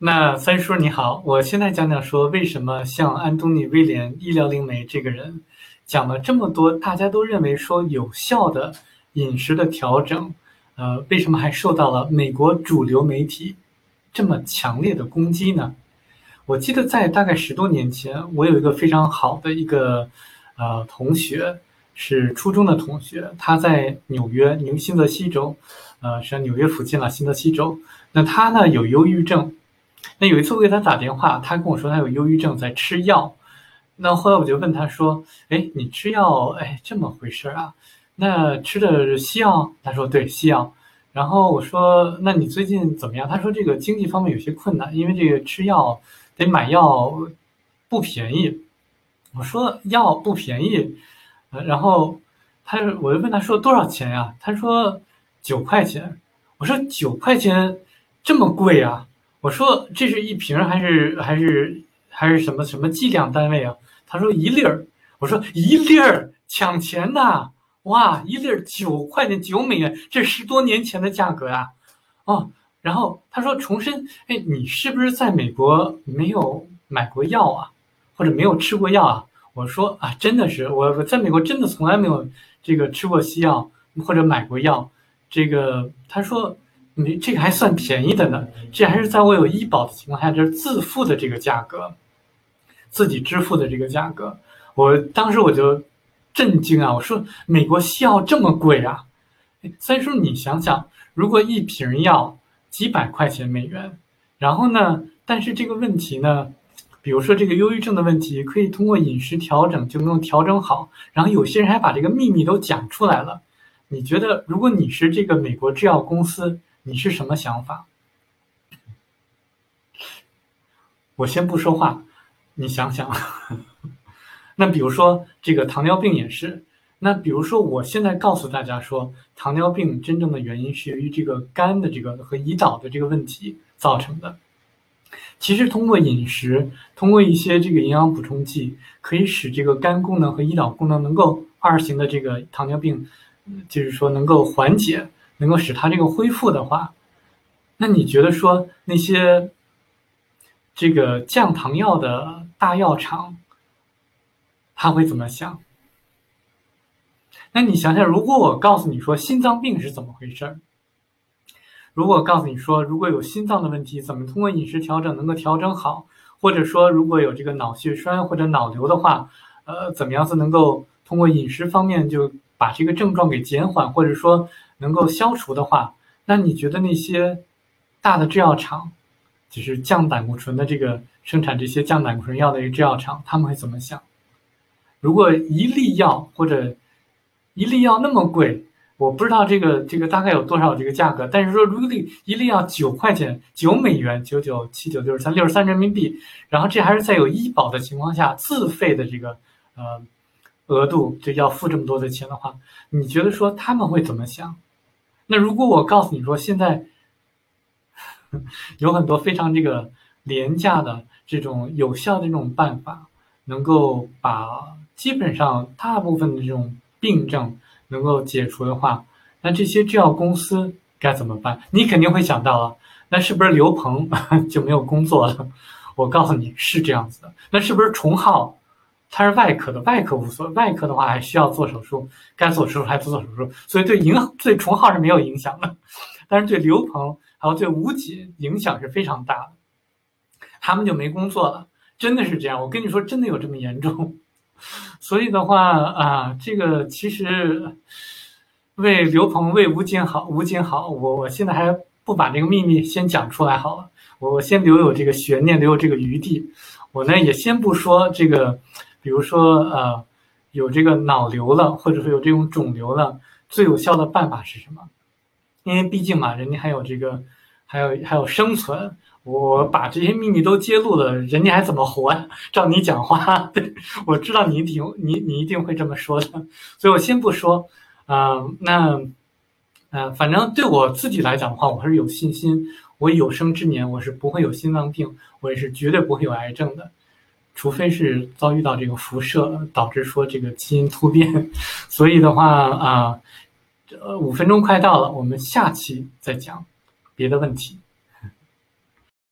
那三叔你好，我现在讲讲说为什么像安东尼威廉医疗灵媒这个人讲了这么多，大家都认为说有效的饮食的调整，呃，为什么还受到了美国主流媒体这么强烈的攻击呢？我记得在大概十多年前，我有一个非常好的一个呃同学，是初中的同学，他在纽约纽新泽西州，呃，是在纽约附近了，新泽西州。那他呢有忧郁症。那有一次我给他打电话，他跟我说他有忧郁症，在吃药。那后来我就问他说：“哎，你吃药？哎，这么回事啊？那吃的西药？”他说：“对，西药。”然后我说：“那你最近怎么样？”他说：“这个经济方面有些困难，因为这个吃药得买药不便宜。”我说：“药不便宜。”然后他我就问他说：“多少钱呀？”他说：“九块钱。”我说：“九块钱这么贵啊？”我说这是一瓶还是还是还是什么什么计量单位啊？他说一粒儿。我说一粒儿抢钱呐！哇，一粒儿九块钱九美元，这十多年前的价格呀！哦，然后他说重申，哎，你是不是在美国没有买过药啊，或者没有吃过药啊？我说啊，真的是我我在美国真的从来没有这个吃过西药或者买过药。这个他说。你这个还算便宜的呢，这还是在我有医保的情况下，这是自付的这个价格，自己支付的这个价格。我当时我就震惊啊！我说美国西药这么贵啊？三叔，你想想，如果一瓶药几百块钱美元，然后呢，但是这个问题呢，比如说这个忧郁症的问题，可以通过饮食调整就能够调整好。然后有些人还把这个秘密都讲出来了。你觉得，如果你是这个美国制药公司？你是什么想法？我先不说话，你想想。那比如说这个糖尿病也是。那比如说，我现在告诉大家说，糖尿病真正的原因是由于这个肝的这个和胰岛的这个问题造成的。其实通过饮食，通过一些这个营养补充剂，可以使这个肝功能和胰岛功能能够二型的这个糖尿病，就是说能够缓解。能够使它这个恢复的话，那你觉得说那些这个降糖药的大药厂，他会怎么想？那你想想，如果我告诉你说心脏病是怎么回事儿？如果告诉你说如果有心脏的问题，怎么通过饮食调整能够调整好？或者说如果有这个脑血栓或者脑瘤的话，呃，怎么样子能够通过饮食方面就把这个症状给减缓，或者说？能够消除的话，那你觉得那些大的制药厂，就是降胆固醇的这个生产这些降胆固醇药的一个制药厂，他们会怎么想？如果一粒药或者一粒药那么贵，我不知道这个这个大概有多少这个价格，但是说如果一粒药九块钱九美元九九七九六十三六十三人民币，然后这还是在有医保的情况下自费的这个呃额度就要付这么多的钱的话，你觉得说他们会怎么想？那如果我告诉你说，现在 有很多非常这个廉价的这种有效的这种办法，能够把基本上大部分的这种病症能够解除的话，那这些制药公司该怎么办？你肯定会想到啊，那是不是刘鹏 就没有工作了？我告诉你是这样子的，那是不是重浩？他是外科的，外科无所谓。外科的话还需要做手术，该做手术还不做手术，所以对影对重浩是没有影响的，但是对刘鹏还有对吴锦影响是非常大的，他们就没工作了，真的是这样。我跟你说，真的有这么严重。所以的话啊，这个其实为刘鹏为吴锦好，吴锦好，我我现在还不把这个秘密先讲出来好了，我我先留有这个悬念，留有这个余地。我呢也先不说这个。比如说，呃，有这个脑瘤了，或者说有这种肿瘤了，最有效的办法是什么？因为毕竟嘛，人家还有这个，还有还有生存。我把这些秘密都揭露了，人家还怎么活呀？照你讲话，对我知道你一定你你一定会这么说的，所以我先不说。嗯，那，嗯，反正对我自己来讲的话，我还是有信心。我有生之年，我是不会有心脏病，我也是绝对不会有癌症的。除非是遭遇到这个辐射导致说这个基因突变，所以的话啊，这，五分钟快到了，我们下期再讲别的问题。